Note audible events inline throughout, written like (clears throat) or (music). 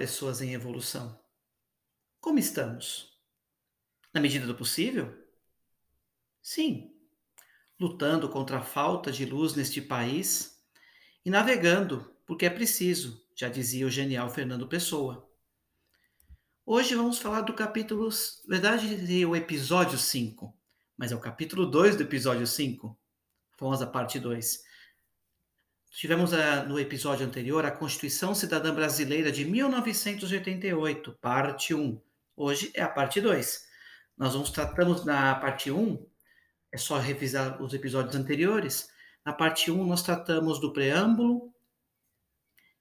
Pessoas em evolução. Como estamos? Na medida do possível? Sim, lutando contra a falta de luz neste país e navegando porque é preciso, já dizia o genial Fernando Pessoa. Hoje vamos falar do capítulo, verdade, o episódio 5, mas é o capítulo 2 do episódio 5, famosa parte 2 Tivemos uh, no episódio anterior a Constituição Cidadã Brasileira de 1988, parte 1. Hoje é a parte 2. Nós vamos tratamos na parte 1, é só revisar os episódios anteriores. Na parte 1 nós tratamos do preâmbulo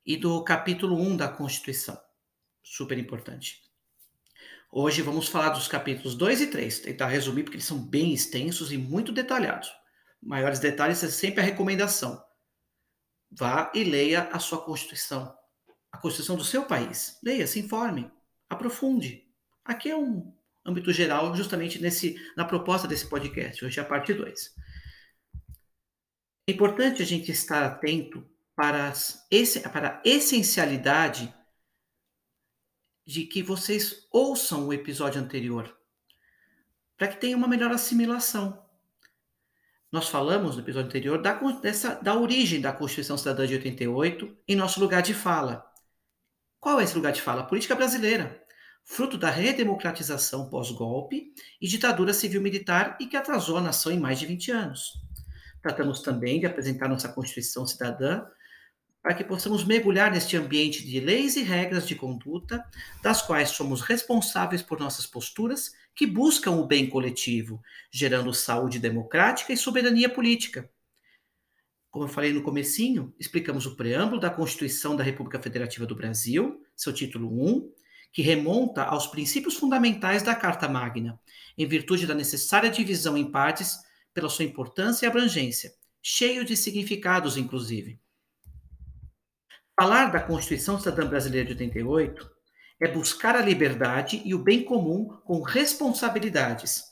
e do capítulo 1 da Constituição. Super importante. Hoje vamos falar dos capítulos 2 e 3, tentar resumir porque eles são bem extensos e muito detalhados. Maiores detalhes é sempre a recomendação vá e leia a sua Constituição, a Constituição do seu país. Leia, se informe, aprofunde. Aqui é um âmbito geral, justamente nesse, na proposta desse podcast, hoje é a parte 2. É importante a gente estar atento para, as, para a essencialidade de que vocês ouçam o episódio anterior, para que tenha uma melhor assimilação. Nós falamos no episódio anterior da, dessa, da origem da Constituição Cidadã de 88 em nosso lugar de fala. Qual é esse lugar de fala? A política brasileira, fruto da redemocratização pós-golpe e ditadura civil-militar e que atrasou a nação em mais de 20 anos. Tratamos também de apresentar nossa Constituição Cidadã para que possamos mergulhar neste ambiente de leis e regras de conduta, das quais somos responsáveis por nossas posturas que buscam o bem coletivo, gerando saúde democrática e soberania política. Como eu falei no comecinho, explicamos o preâmbulo da Constituição da República Federativa do Brasil, seu título 1, que remonta aos princípios fundamentais da Carta Magna, em virtude da necessária divisão em partes pela sua importância e abrangência, cheio de significados, inclusive. Falar da Constituição Cidadã Brasileira de 88 é buscar a liberdade e o bem comum com responsabilidades.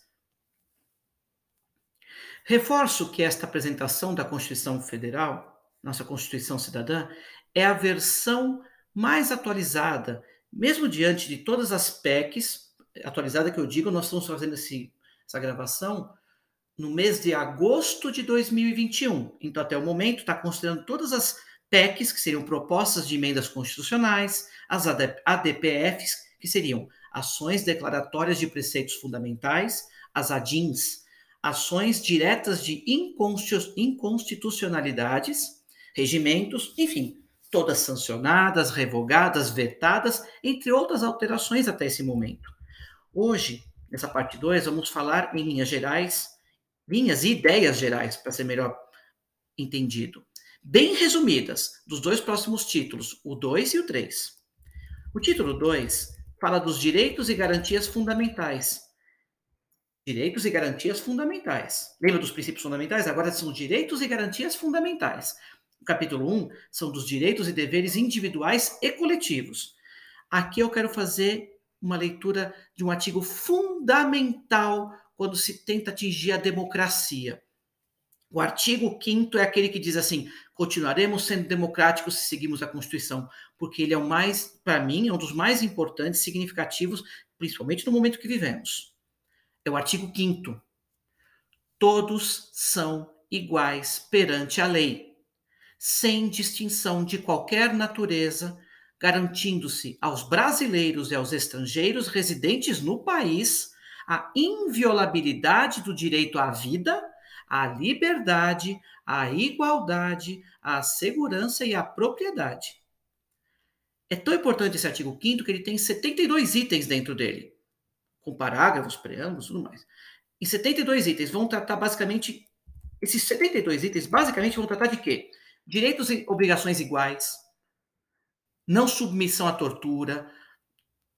Reforço que esta apresentação da Constituição Federal, nossa Constituição Cidadã, é a versão mais atualizada, mesmo diante de todas as PECs, atualizada que eu digo, nós estamos fazendo esse, essa gravação no mês de agosto de 2021. Então, até o momento, está considerando todas as PECs, que seriam propostas de emendas constitucionais, as ADPFs, que seriam ações declaratórias de preceitos fundamentais, as ADINs, ações diretas de inconstitucionalidades, regimentos, enfim, todas sancionadas, revogadas, vetadas, entre outras alterações até esse momento. Hoje, nessa parte 2, vamos falar em linhas gerais, linhas e ideias gerais, para ser melhor entendido bem resumidas dos dois próximos títulos, o 2 e o 3. O título 2 fala dos direitos e garantias fundamentais. Direitos e garantias fundamentais. Lembra dos princípios fundamentais? Agora são direitos e garantias fundamentais. O capítulo 1 um são dos direitos e deveres individuais e coletivos. Aqui eu quero fazer uma leitura de um artigo fundamental quando se tenta atingir a democracia. O artigo 5 é aquele que diz assim: continuaremos sendo democráticos se seguirmos a Constituição, porque ele é o mais, para mim, é um dos mais importantes, significativos, principalmente no momento que vivemos. É o artigo 5. Todos são iguais perante a lei, sem distinção de qualquer natureza, garantindo-se aos brasileiros e aos estrangeiros residentes no país a inviolabilidade do direito à vida, à liberdade, à igualdade, à segurança e à propriedade. É tão importante esse artigo 5 que ele tem 72 itens dentro dele, com parágrafos, preâmbulos tudo mais. E 72 itens vão tratar basicamente. Esses 72 itens basicamente vão tratar de quê? Direitos e obrigações iguais, não submissão à tortura,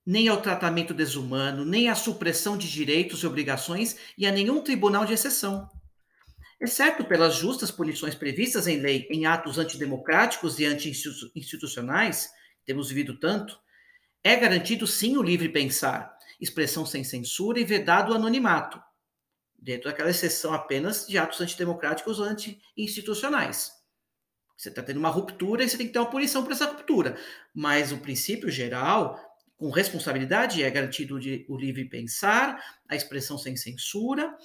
nem ao tratamento desumano, nem à supressão de direitos e obrigações e a nenhum tribunal de exceção. Exceto pelas justas punições previstas em lei em atos antidemocráticos e anti-institucionais, temos vivido tanto, é garantido sim o livre pensar, expressão sem censura e vedado o anonimato, dentro daquela exceção apenas de atos antidemocráticos ou anti-institucionais. Você está tendo uma ruptura e você tem que ter uma punição por essa ruptura. Mas o princípio geral, com responsabilidade, é garantido o livre pensar, a expressão sem censura,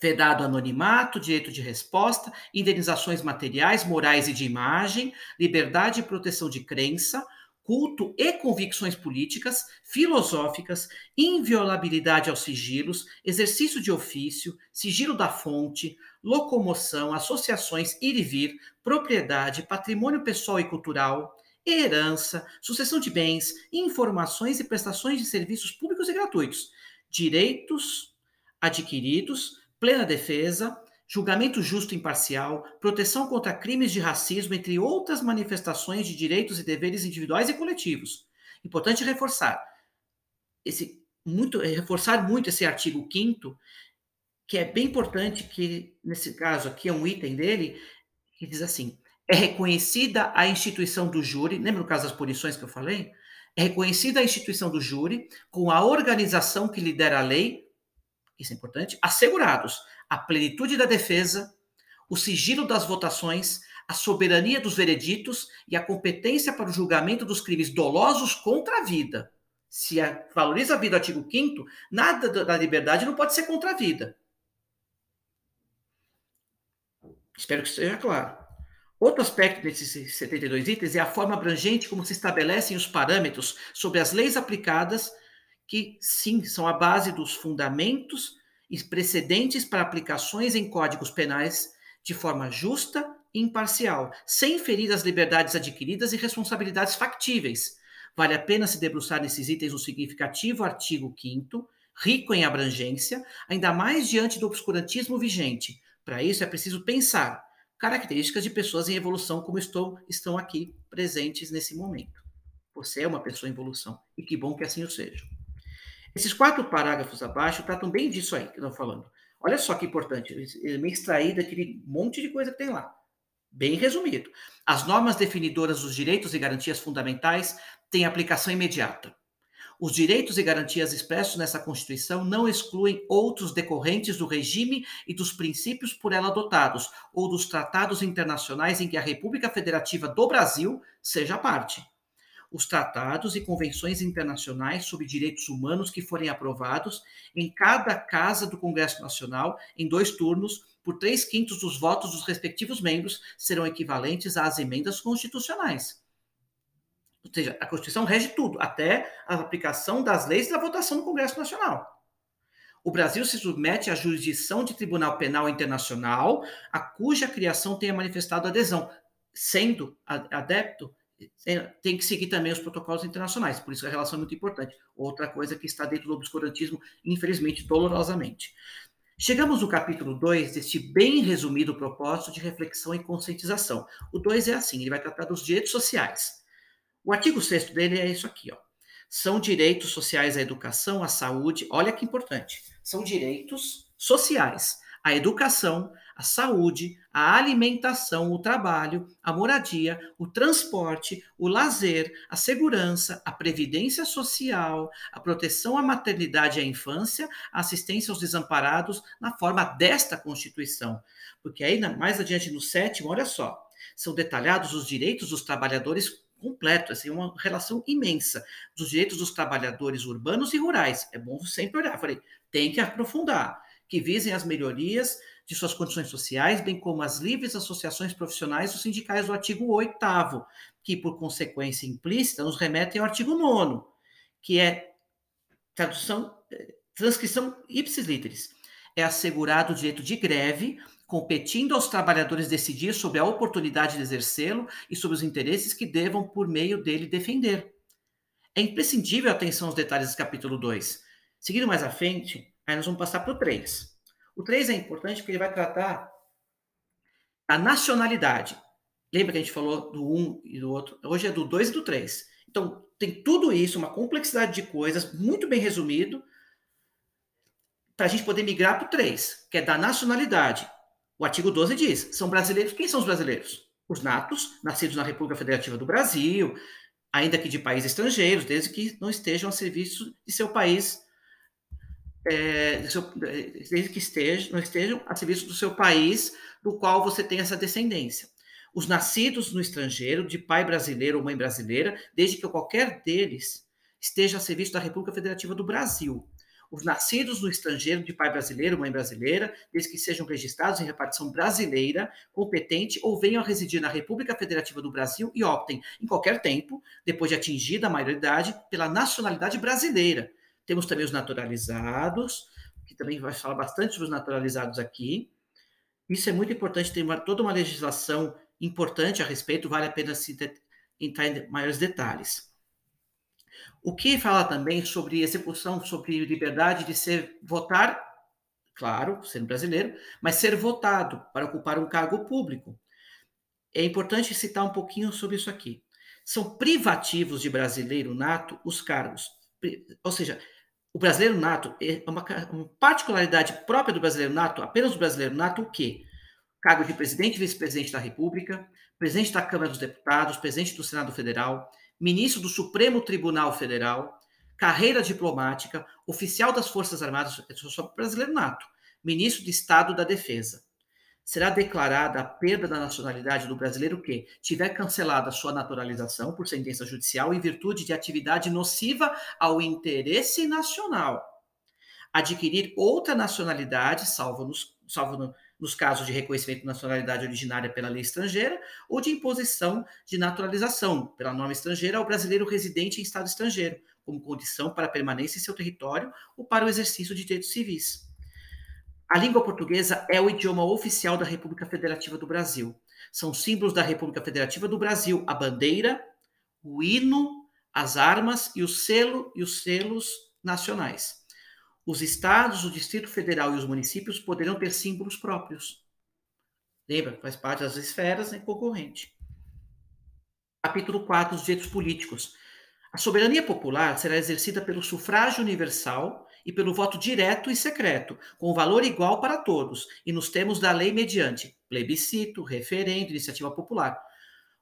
vedado anonimato, direito de resposta, indenizações materiais, morais e de imagem, liberdade e proteção de crença, culto e convicções políticas, filosóficas, inviolabilidade aos sigilos, exercício de ofício, sigilo da fonte, locomoção, associações, ir e vir, propriedade, patrimônio pessoal e cultural, herança, sucessão de bens, informações e prestações de serviços públicos e gratuitos, direitos adquiridos, plena defesa, julgamento justo e imparcial, proteção contra crimes de racismo, entre outras manifestações de direitos e deveres individuais e coletivos. Importante reforçar esse muito reforçar muito esse artigo 5 que é bem importante que nesse caso aqui é um item dele que diz assim: é reconhecida a instituição do júri, lembra no caso das punições que eu falei? É reconhecida a instituição do júri com a organização que lidera a lei, isso é importante, assegurados a plenitude da defesa, o sigilo das votações, a soberania dos vereditos e a competência para o julgamento dos crimes dolosos contra a vida. Se valoriza a vida, artigo 5 nada da liberdade não pode ser contra a vida. Espero que esteja claro. Outro aspecto desses 72 itens é a forma abrangente como se estabelecem os parâmetros sobre as leis aplicadas, que sim são a base dos fundamentos e precedentes para aplicações em códigos penais de forma justa e imparcial, sem ferir as liberdades adquiridas e responsabilidades factíveis. Vale a pena se debruçar nesses itens no significativo artigo 5 rico em abrangência, ainda mais diante do obscurantismo vigente. Para isso é preciso pensar características de pessoas em evolução como estou, estão aqui presentes nesse momento. Você é uma pessoa em evolução e que bom que assim o seja. Esses quatro parágrafos abaixo tratam bem disso aí que estão falando. Olha só que importante, ele me extraí daquele monte de coisa que tem lá. Bem resumido. As normas definidoras dos direitos e garantias fundamentais têm aplicação imediata. Os direitos e garantias expressos nessa Constituição não excluem outros decorrentes do regime e dos princípios por ela adotados ou dos tratados internacionais em que a República Federativa do Brasil seja parte os tratados e convenções internacionais sobre direitos humanos que forem aprovados em cada casa do Congresso Nacional, em dois turnos, por três quintos dos votos dos respectivos membros, serão equivalentes às emendas constitucionais. Ou seja, a Constituição rege tudo, até a aplicação das leis da votação no Congresso Nacional. O Brasil se submete à jurisdição de Tribunal Penal Internacional, a cuja criação tenha manifestado adesão, sendo adepto tem que seguir também os protocolos internacionais, por isso a relação é muito importante. Outra coisa que está dentro do obscurantismo, infelizmente, dolorosamente. Chegamos no capítulo 2 deste bem resumido propósito de reflexão e conscientização. O 2 é assim, ele vai tratar dos direitos sociais. O artigo 6 dele é isso aqui, ó. São direitos sociais à educação, à saúde, olha que importante. São direitos sociais à educação, a saúde, a alimentação, o trabalho, a moradia, o transporte, o lazer, a segurança, a previdência social, a proteção à maternidade e à infância, a assistência aos desamparados na forma desta Constituição. Porque aí, mais adiante no sétimo, olha só, são detalhados os direitos dos trabalhadores completos, assim, uma relação imensa dos direitos dos trabalhadores urbanos e rurais. É bom sempre olhar. Falei, tem que aprofundar, que visem as melhorias de suas condições sociais, bem como as livres associações profissionais ou sindicais do artigo 8 que, por consequência implícita, nos remetem ao artigo 9, que é tradução, eh, transcrição ipsis literis. É assegurado o direito de greve, competindo aos trabalhadores decidir sobre a oportunidade de exercê-lo e sobre os interesses que devam, por meio dele, defender. É imprescindível atenção aos detalhes do capítulo 2. Seguindo mais à frente, aí nós vamos passar para o 3. O 3 é importante porque ele vai tratar da nacionalidade. Lembra que a gente falou do um e do outro? Hoje é do 2 e do 3. Então, tem tudo isso, uma complexidade de coisas, muito bem resumido, para a gente poder migrar para o 3, que é da nacionalidade. O artigo 12 diz: são brasileiros. Quem são os brasileiros? Os natos, nascidos na República Federativa do Brasil, ainda que de países estrangeiros, desde que não estejam a serviço de seu país, é, seu, desde que estejam, não estejam a serviço do seu país do qual você tem essa descendência. Os nascidos no estrangeiro, de pai brasileiro ou mãe brasileira, desde que qualquer deles esteja a serviço da República Federativa do Brasil. Os nascidos no estrangeiro, de pai brasileiro ou mãe brasileira, desde que sejam registrados em repartição brasileira, competente ou venham a residir na República Federativa do Brasil e optem, em qualquer tempo, depois de atingida a maioridade, pela nacionalidade brasileira. Temos também os naturalizados, que também vai falar bastante sobre os naturalizados aqui. Isso é muito importante, tem uma, toda uma legislação importante a respeito, vale a pena entrar em maiores detalhes. O que fala também sobre execução, sobre liberdade de ser votar, claro, sendo brasileiro, mas ser votado para ocupar um cargo público. É importante citar um pouquinho sobre isso aqui. São privativos de brasileiro nato os cargos. Ou seja, o brasileiro nato é uma, uma particularidade própria do brasileiro nato, apenas o brasileiro nato, o quê? Cargo de presidente e vice-presidente da República, presidente da Câmara dos Deputados, presidente do Senado Federal, ministro do Supremo Tribunal Federal, carreira diplomática, oficial das Forças Armadas, só brasileiro nato, ministro de Estado da Defesa. Será declarada a perda da nacionalidade do brasileiro que tiver cancelada sua naturalização por sentença judicial em virtude de atividade nociva ao interesse nacional. Adquirir outra nacionalidade, salvo nos, salvo no, nos casos de reconhecimento de nacionalidade originária pela lei estrangeira ou de imposição de naturalização pela norma estrangeira ao brasileiro residente em estado estrangeiro, como condição para permanência em seu território ou para o exercício de direitos civis. A língua portuguesa é o idioma oficial da República Federativa do Brasil. São símbolos da República Federativa do Brasil a bandeira, o hino, as armas e o selo e os selos nacionais. Os estados, o Distrito Federal e os municípios poderão ter símbolos próprios. Lembra? Faz parte das esferas né, concorrente. Capítulo 4 dos direitos políticos. A soberania popular será exercida pelo sufrágio universal e pelo voto direto e secreto, com valor igual para todos, e nos termos da lei mediante plebiscito, referendo, iniciativa popular.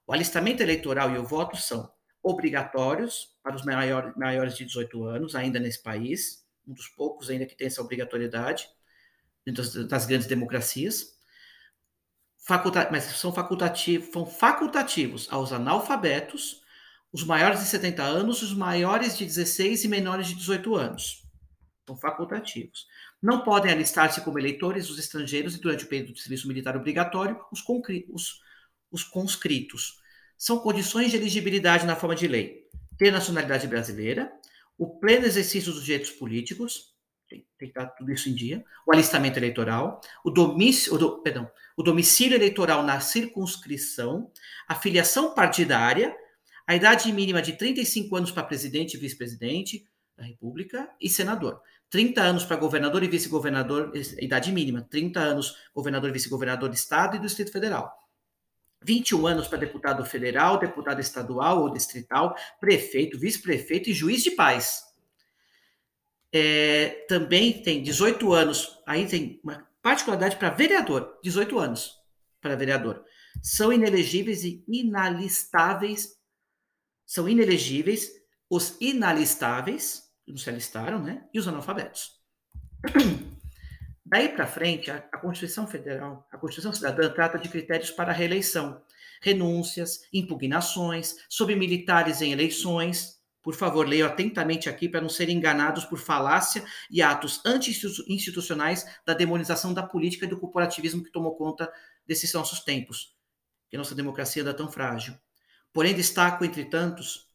O alistamento eleitoral e o voto são obrigatórios para os maiores, de 18 anos, ainda nesse país, um dos poucos ainda que tem essa obrigatoriedade das, das grandes democracias. Faculta, mas são facultativos, são facultativos aos analfabetos, os maiores de 70 anos, os maiores de 16 e menores de 18 anos. São facultativos. Não podem alistar-se como eleitores os estrangeiros e, durante o período de serviço militar obrigatório, os, os, os conscritos. São condições de elegibilidade na forma de lei. Ter nacionalidade brasileira, o pleno exercício dos direitos políticos, tem, tem, que estar tudo isso em dia, o alistamento eleitoral, o o do, perdão, o domicílio eleitoral na circunscrição, a filiação partidária, a idade mínima de 35 anos para presidente e vice-presidente da República e senador. 30 anos para governador e vice-governador, idade mínima, 30 anos governador e vice-governador do Estado e do Distrito Federal. 21 anos para deputado federal, deputado estadual ou distrital, prefeito, vice-prefeito e juiz de paz. É, também tem 18 anos, aí tem uma particularidade para vereador, 18 anos para vereador. São inelegíveis e inalistáveis, são inelegíveis os inalistáveis, não se alistaram, né? E os analfabetos. (clears throat) Daí para frente, a, a, Constituição Federal, a Constituição Cidadã trata de critérios para reeleição, renúncias, impugnações, sobre militares em eleições. Por favor, leia atentamente aqui para não serem enganados por falácia e atos anti-institucionais da demonização da política e do corporativismo que tomou conta desses nossos tempos, que nossa democracia anda tão frágil. Porém, destaco, entre tantos,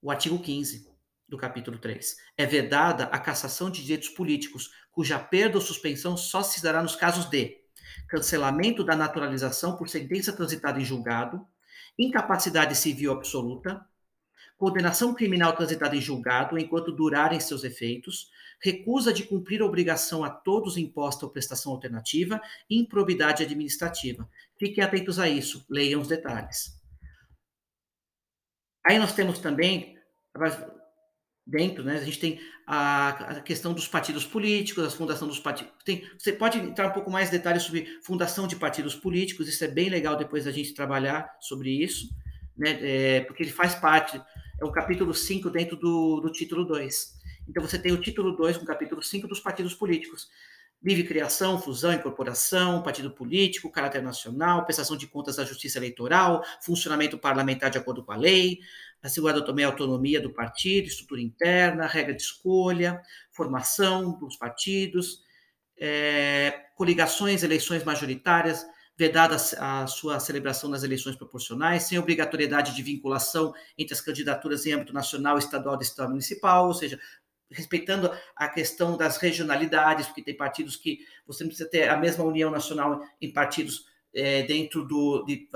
o artigo 15 do capítulo 3. É vedada a cassação de direitos políticos, cuja perda ou suspensão só se dará nos casos de cancelamento da naturalização por sentença transitada em julgado, incapacidade civil absoluta, condenação criminal transitada em julgado enquanto durarem seus efeitos, recusa de cumprir obrigação a todos imposta ou prestação alternativa improbidade administrativa. Fiquem atentos a isso, leiam os detalhes. Aí nós temos também, dentro, né, a gente tem a, a, questão dos partidos políticos, a fundação dos partidos. Tem, você pode entrar um pouco mais em detalhes sobre fundação de partidos políticos, isso é bem legal depois a gente trabalhar sobre isso, né, é, porque ele faz parte é o capítulo 5 dentro do, do título 2. Então você tem o título 2 com o capítulo 5 dos partidos políticos. Livre criação, fusão, incorporação, partido político, caráter nacional, prestação de contas da justiça eleitoral, funcionamento parlamentar de acordo com a lei, assegurada também a autonomia do partido, estrutura interna, regra de escolha, formação dos partidos, é, coligações, eleições majoritárias, vedada a sua celebração nas eleições proporcionais, sem obrigatoriedade de vinculação entre as candidaturas em âmbito nacional, estadual, distrital municipal, ou seja, respeitando a questão das regionalidades, porque tem partidos que você não precisa ter a mesma união nacional em partidos é, dentro do, de,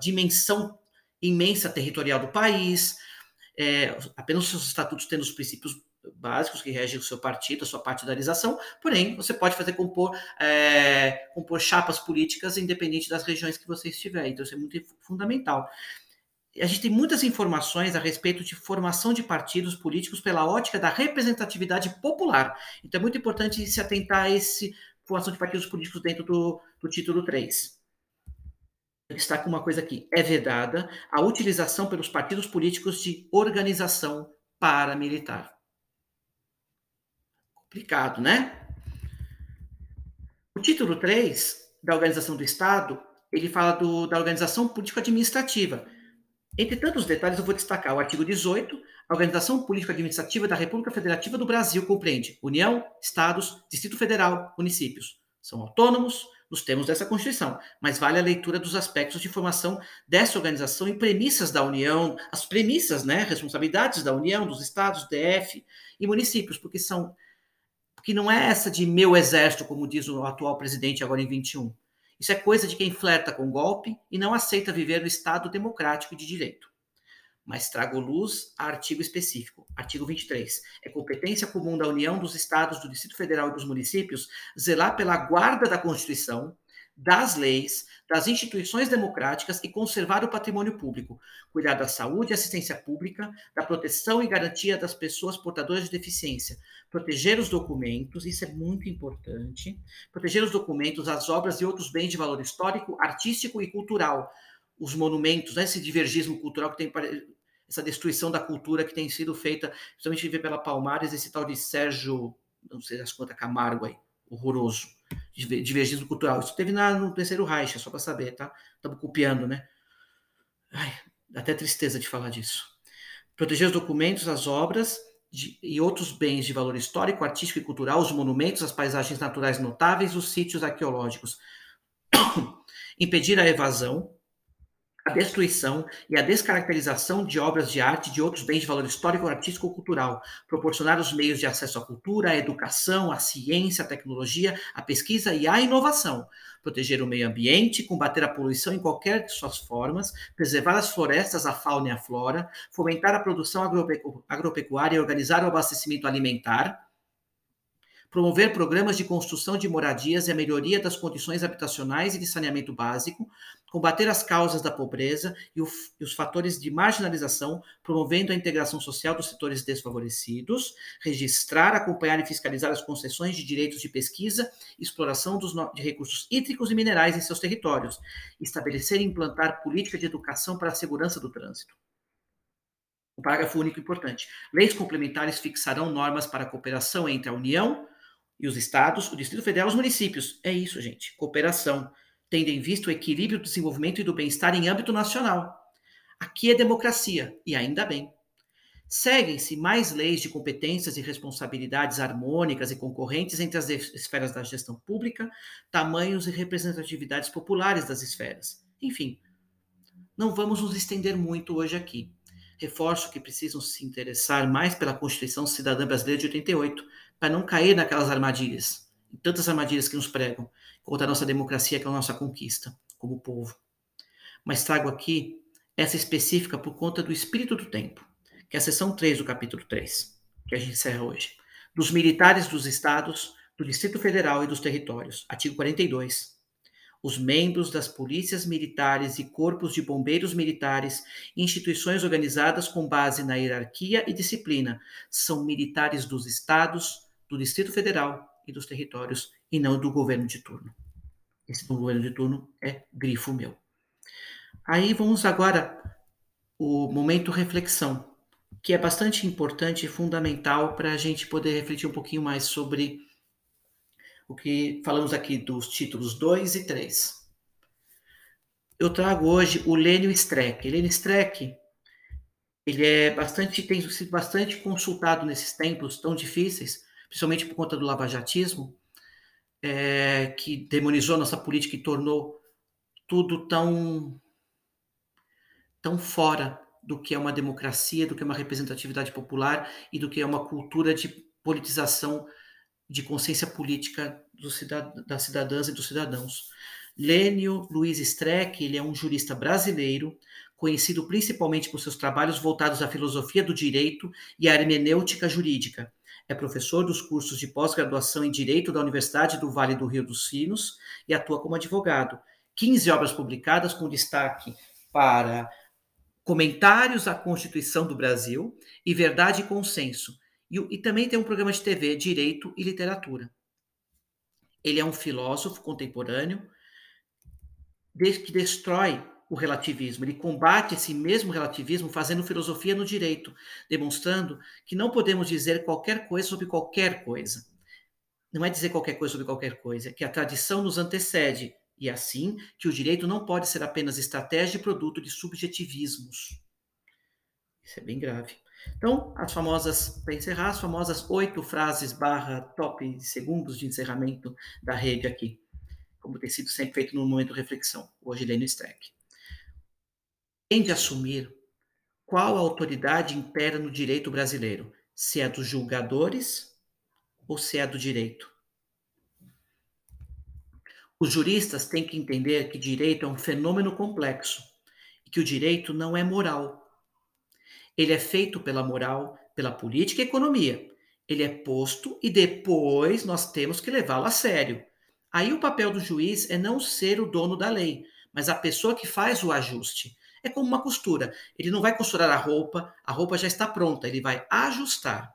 dimensão imensa territorial do país, é, apenas os seus estatutos tendo os princípios básicos que regem o seu partido, a sua partidarização, porém, você pode fazer compor, é, compor chapas políticas independente das regiões que você estiver, então isso é muito fundamental. A gente tem muitas informações a respeito de formação de partidos políticos pela ótica da representatividade popular, então é muito importante se atentar a esse formação de partidos políticos dentro do, do título 3 destaco uma coisa aqui: é vedada a utilização pelos partidos políticos de organização paramilitar complicado, né? O título 3 da Organização do Estado, ele fala do, da organização político-administrativa. Entre tantos detalhes, eu vou destacar o artigo 18, a Organização Político-Administrativa da República Federativa do Brasil compreende União, Estados, Distrito Federal, municípios. São autônomos nos termos dessa Constituição, mas vale a leitura dos aspectos de formação dessa organização e premissas da União, as premissas, né, responsabilidades da União, dos Estados, DF e municípios, porque são porque não é essa de meu exército, como diz o atual presidente agora em 21. Isso é coisa de quem flerta com golpe e não aceita viver no Estado democrático de direito. Mas trago luz a artigo específico. Artigo 23. É competência comum da União, dos Estados, do Distrito Federal e dos municípios zelar pela guarda da Constituição, das leis, das instituições democráticas e conservar o patrimônio público, cuidar da saúde e assistência pública, da proteção e garantia das pessoas portadoras de deficiência, proteger os documentos, isso é muito importante, proteger os documentos, as obras e outros bens de valor histórico, artístico e cultural, os monumentos, né, esse divergismo cultural que tem essa destruição da cultura que tem sido feita, principalmente vê pela Palmares, esse tal de Sérgio, não sei as quantas Camargo aí, horroroso divergismo cultural. Isso teve na, no terceiro Reich, só para saber, tá? Estamos copiando, né? Ai, dá até tristeza de falar disso. Proteger os documentos, as obras de, e outros bens de valor histórico, artístico e cultural, os monumentos, as paisagens naturais notáveis, os sítios arqueológicos. (coughs) Impedir a evasão, a destruição e a descaracterização de obras de arte e de outros bens de valor histórico, artístico ou cultural, proporcionar os meios de acesso à cultura, à educação, à ciência, à tecnologia, à pesquisa e à inovação, proteger o meio ambiente, combater a poluição em qualquer de suas formas, preservar as florestas, a fauna e a flora, fomentar a produção agropecuária e organizar o abastecimento alimentar, promover programas de construção de moradias e a melhoria das condições habitacionais e de saneamento básico, combater as causas da pobreza e, o, e, os fatores de marginalização, promovendo a integração social dos setores desfavorecidos, registrar, acompanhar e fiscalizar as concessões de direitos de pesquisa e exploração dos, de recursos hídricos e minerais em seus territórios, estabelecer e implantar política de educação para a segurança do trânsito. Um parágrafo único importante. Leis complementares fixarão normas para a cooperação entre a União, e os estados, o Distrito Federal e os municípios. É isso, gente. Cooperação, tendo em vista o equilíbrio do desenvolvimento e do bem-estar em âmbito nacional. Aqui é democracia, e ainda bem. Seguem-se mais leis de competências e responsabilidades harmônicas e concorrentes entre as esferas da gestão pública, tamanhos e representatividades populares das esferas. Enfim, Não vamos nos estender muito hoje aqui. Reforço que precisam se interessar mais pela Constituição Cidadã Brasileira de 88, para não cair naquelas armadilhas, tantas armadilhas que nos pregam contra a nossa democracia, que é a nossa conquista como povo. Mas trago aqui essa específica por conta do espírito do tempo, que é a seção 3 do capítulo 3, que a gente encerra hoje. Dos militares dos estados, do Distrito Federal e dos territórios. Artigo 42. Os membros das polícias militares e corpos de bombeiros militares, instituições organizadas com base na hierarquia e disciplina, são militares dos estados, do Distrito Federal e dos territórios, e não do governo de turno. Esse governo de turno é grifo meu. Aí vamos agora o momento reflexão, que é bastante importante e fundamental para a gente poder refletir um pouquinho mais sobre o que falamos aqui dos títulos 2 e 3. Eu trago hoje o Lênio Streck. Lênio Streck, ele é bastante, tem sido bastante consultado nesses tempos tão difíceis, principalmente por conta do lavajatismo, é, que demonizou nossa política e tornou tudo tão tão fora do que é uma democracia, do que é uma representatividade popular e do que é uma cultura de politização de consciência política cidad das cidadãs e dos cidadãos. Lênio Luiz Streck, ele é um jurista brasileiro, conhecido principalmente por seus trabalhos voltados à filosofia do direito e à hermenêutica jurídica. É professor dos cursos de pós-graduação em Direito da Universidade do Vale do Rio dos Sinos e atua como advogado. 15 obras publicadas com destaque para Comentários à Constituição do Brasil e Verdade e Consenso. E, e também tem um programa de TV, Direito e Literatura. Ele é um filósofo contemporâneo que destrói o relativismo. Ele combate esse mesmo relativismo fazendo filosofia no direito, demonstrando que não podemos dizer qualquer coisa sobre qualquer coisa. Não é dizer qualquer coisa sobre qualquer coisa, é que a tradição nos antecede e assim que o direito não pode ser apenas estratégia e produto de subjetivismos. Isso é bem grave. Então, as famosas, para encerrar, as famosas oito frases barra top segundos de encerramento da rede aqui, como tem sido sempre feito no momento reflexão, hoje lendo Streck. Tem de assumir qual autoridade impera no direito brasileiro, se é dos julgadores ou se é do direito. Os juristas têm que entender que direito é um fenômeno complexo e que o direito não é moral. Ele é feito pela moral, pela política e economia. Ele é posto e depois nós temos que levá-lo a sério. Aí o papel do juiz é não ser o dono da lei, mas a pessoa que faz o ajuste. É como uma costura. Ele não vai costurar a roupa, a roupa já está pronta, ele vai ajustar.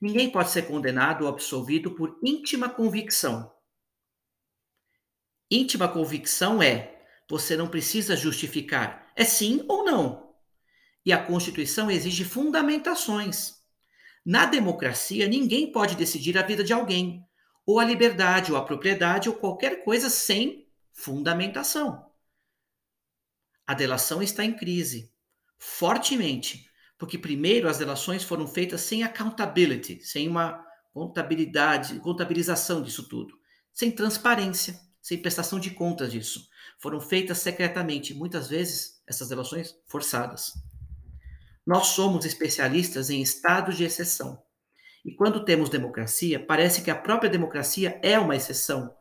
Ninguém pode ser condenado ou absolvido por íntima convicção. Íntima convicção é: você não precisa justificar, é sim ou não. E a Constituição exige fundamentações. Na democracia, ninguém pode decidir a vida de alguém, ou a liberdade, ou a propriedade, ou qualquer coisa sem fundamentação. A delação está em crise, fortemente, porque primeiro as delações foram feitas sem accountability, sem uma contabilidade, contabilização disso tudo, sem transparência sem prestação de contas disso. Foram feitas secretamente, muitas vezes essas relações forçadas. Nós somos especialistas em estados de exceção. E quando temos democracia, parece que a própria democracia é uma exceção.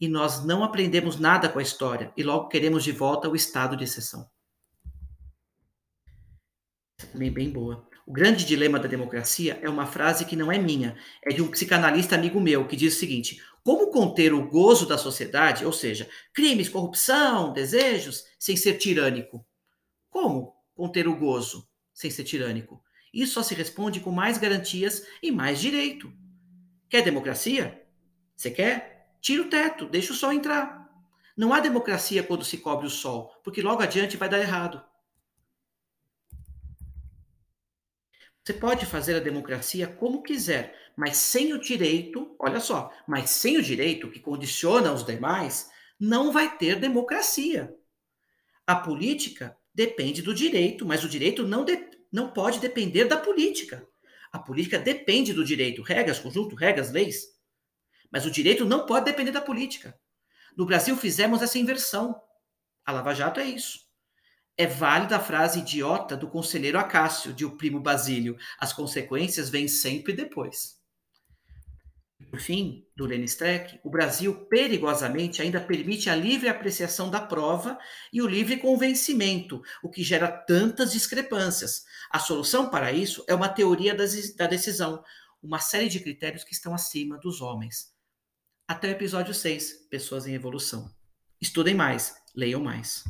E nós não aprendemos nada com a história e logo queremos de volta o estado de exceção. Também bem boa. O grande dilema da democracia é uma frase que não é minha, é de um psicanalista amigo meu, que diz o seguinte: como conter o gozo da sociedade, ou seja, crimes, corrupção, desejos, sem ser tirânico? Como conter o gozo sem ser tirânico? Isso só se responde com mais garantias e mais direito. Quer democracia? Você quer? Tira o teto, deixa o sol entrar. Não há democracia quando se cobre o sol, porque logo adiante vai dar errado. Você pode fazer a democracia como quiser, mas sem o direito, olha só, mas sem o direito que condiciona os demais, não vai ter democracia. A política depende do direito, mas o direito não, de, não pode depender da política. A política depende do direito, regras, conjunto, regras, leis. Mas o direito não pode depender da política. No Brasil fizemos essa inversão. A Lava Jato é isso. É válida a frase idiota do conselheiro Acácio, de O Primo Basílio: as consequências vêm sempre depois. Por fim, do Lenny Streck, o Brasil perigosamente ainda permite a livre apreciação da prova e o livre convencimento, o que gera tantas discrepâncias. A solução para isso é uma teoria da decisão, uma série de critérios que estão acima dos homens. Até o episódio 6, Pessoas em Evolução. Estudem mais, leiam mais.